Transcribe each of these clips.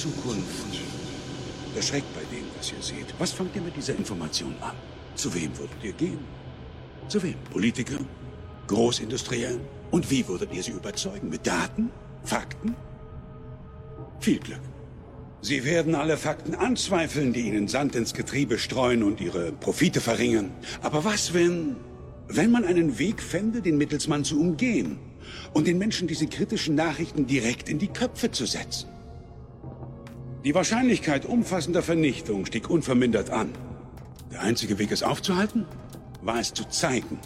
Zukunft. Erschreckt bei dem, was ihr seht. Was fangt ihr mit dieser Information an? Zu wem würdet ihr gehen? Zu wem? Politiker? Großindustriellen? Und wie würdet ihr sie überzeugen? Mit Daten? Fakten? Viel Glück. Sie werden alle Fakten anzweifeln, die Ihnen Sand ins Getriebe streuen und Ihre Profite verringern. Aber was, wenn, wenn man einen Weg fände, den Mittelsmann zu umgehen und den Menschen diese kritischen Nachrichten direkt in die Köpfe zu setzen? Die Wahrscheinlichkeit umfassender Vernichtung stieg unvermindert an. Der einzige Weg, es aufzuhalten, war es zu zeigen,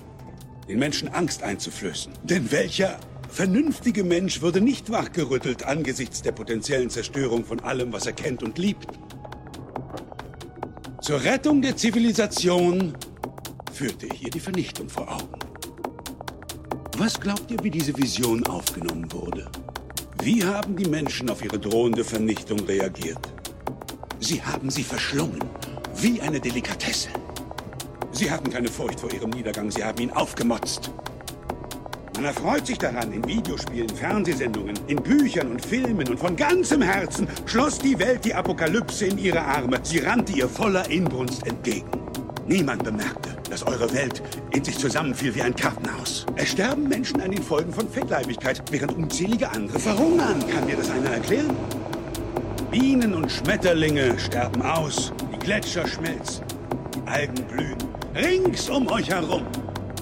den Menschen Angst einzuflößen. Denn welcher vernünftige Mensch würde nicht wachgerüttelt angesichts der potenziellen Zerstörung von allem, was er kennt und liebt. Zur Rettung der Zivilisation führte ich ihr die Vernichtung vor Augen. Was glaubt ihr, wie diese Vision aufgenommen wurde? Wie haben die Menschen auf ihre drohende Vernichtung reagiert? Sie haben sie verschlungen, wie eine Delikatesse. Sie hatten keine Furcht vor ihrem Niedergang, sie haben ihn aufgemotzt. Man erfreut sich daran, in Videospielen, Fernsehsendungen, in Büchern und Filmen und von ganzem Herzen schloss die Welt die Apokalypse in ihre Arme. Sie rannte ihr voller Inbrunst entgegen. Niemand bemerkte, dass eure Welt in sich zusammenfiel wie ein Kartenhaus. Es sterben Menschen an den Folgen von Fettleibigkeit, während unzählige andere verhungern. Kann mir das einer erklären? Bienen und Schmetterlinge sterben aus, die Gletscher schmelzen, die Algen blühen, rings um euch herum.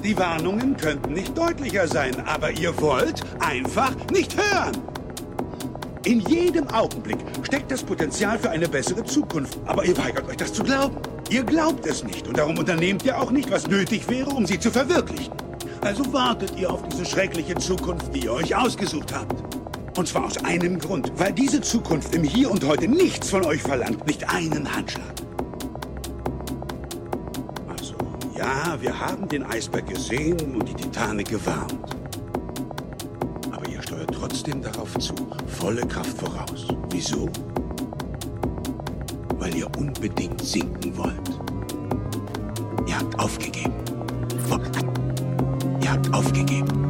Die Warnungen könnten nicht deutlicher sein, aber ihr wollt einfach nicht hören. In jedem Augenblick steckt das Potenzial für eine bessere Zukunft, aber ihr weigert euch das zu glauben. Ihr glaubt es nicht und darum unternehmt ihr auch nicht, was nötig wäre, um sie zu verwirklichen. Also wartet ihr auf diese schreckliche Zukunft, die ihr euch ausgesucht habt. Und zwar aus einem Grund, weil diese Zukunft im Hier und Heute nichts von euch verlangt, nicht einen Handschlag. Ja, wir haben den Eisberg gesehen und die Titanic gewarnt. Aber ihr steuert trotzdem darauf zu. Volle Kraft voraus. Wieso? Weil ihr unbedingt sinken wollt. Ihr habt aufgegeben. Ihr habt aufgegeben.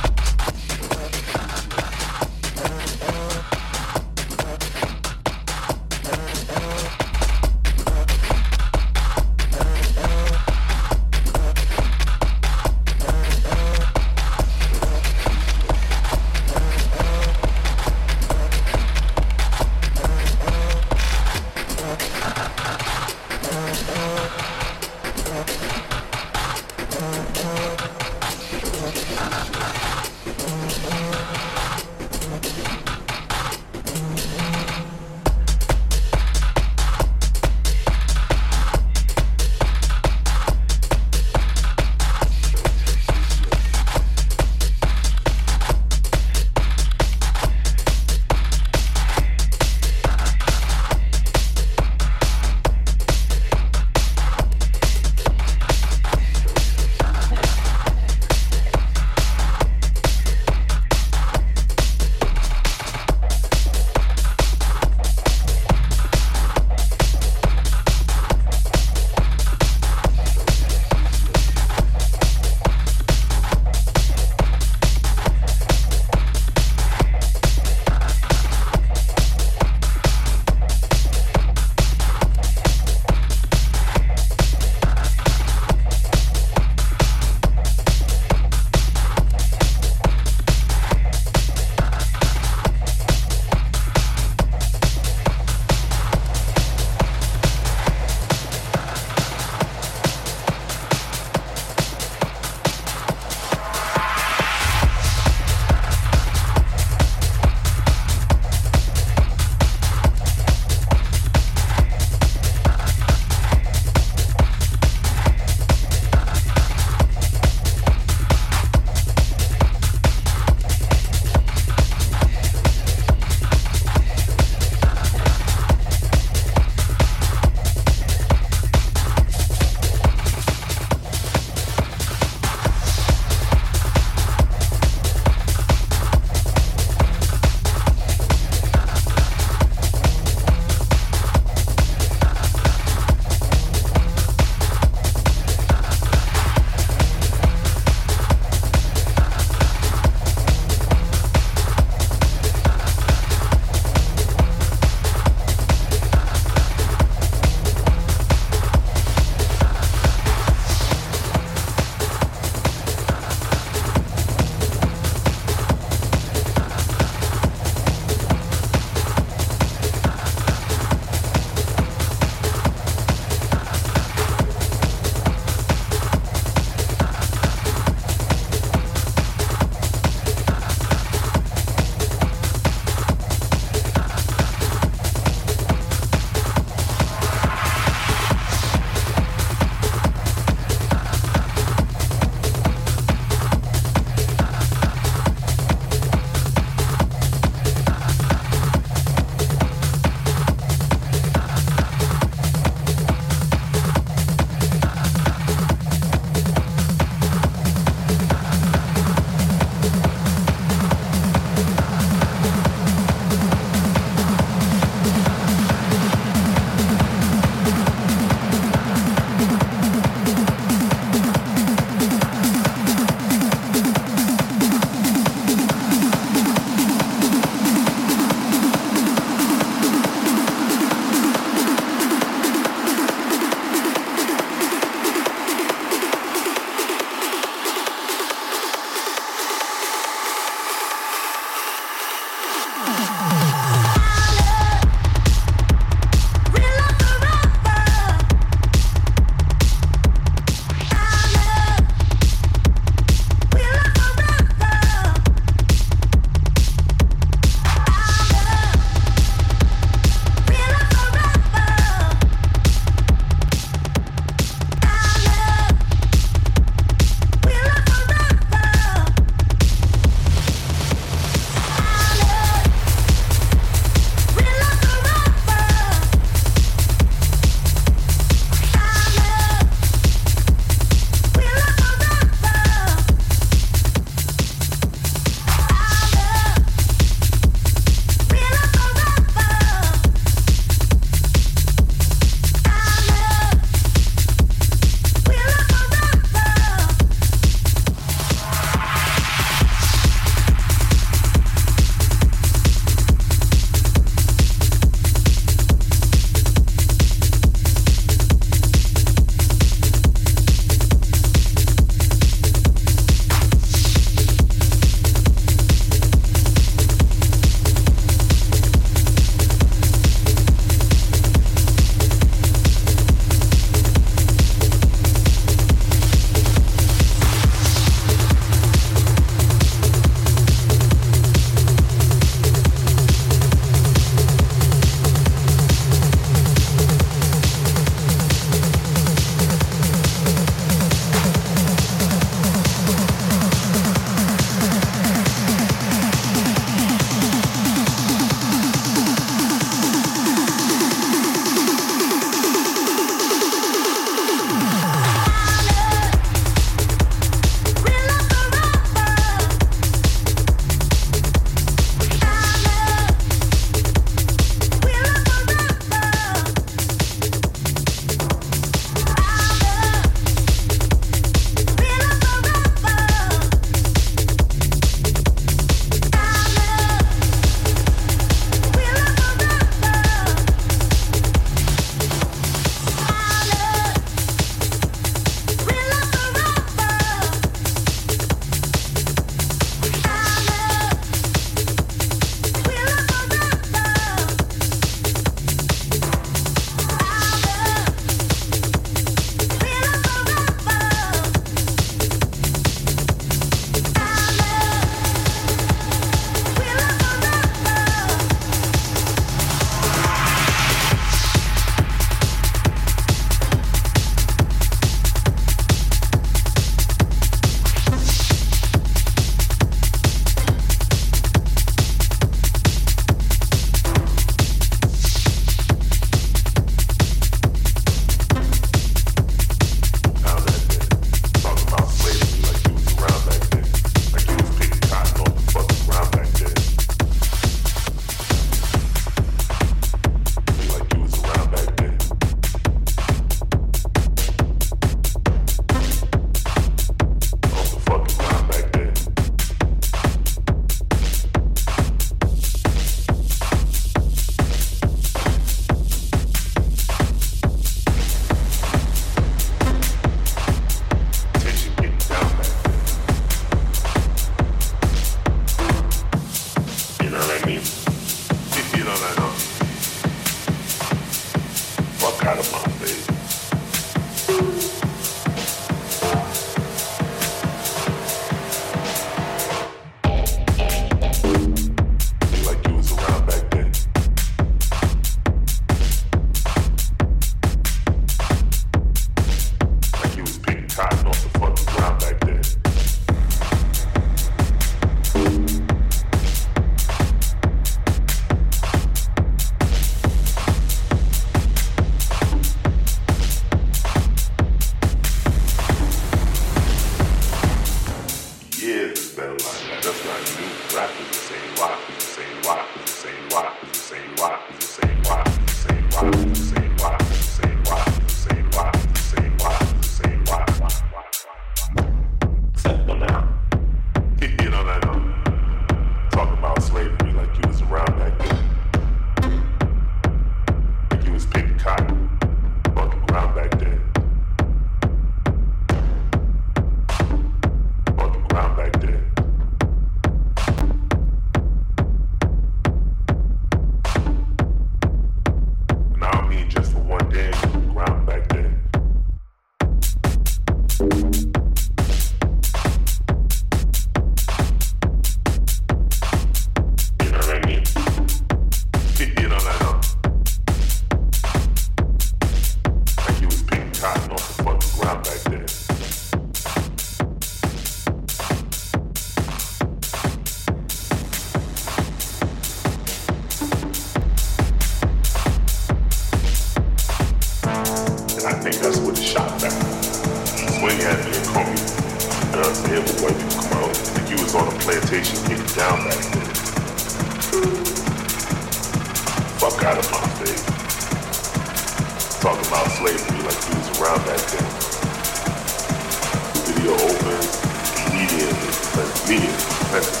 that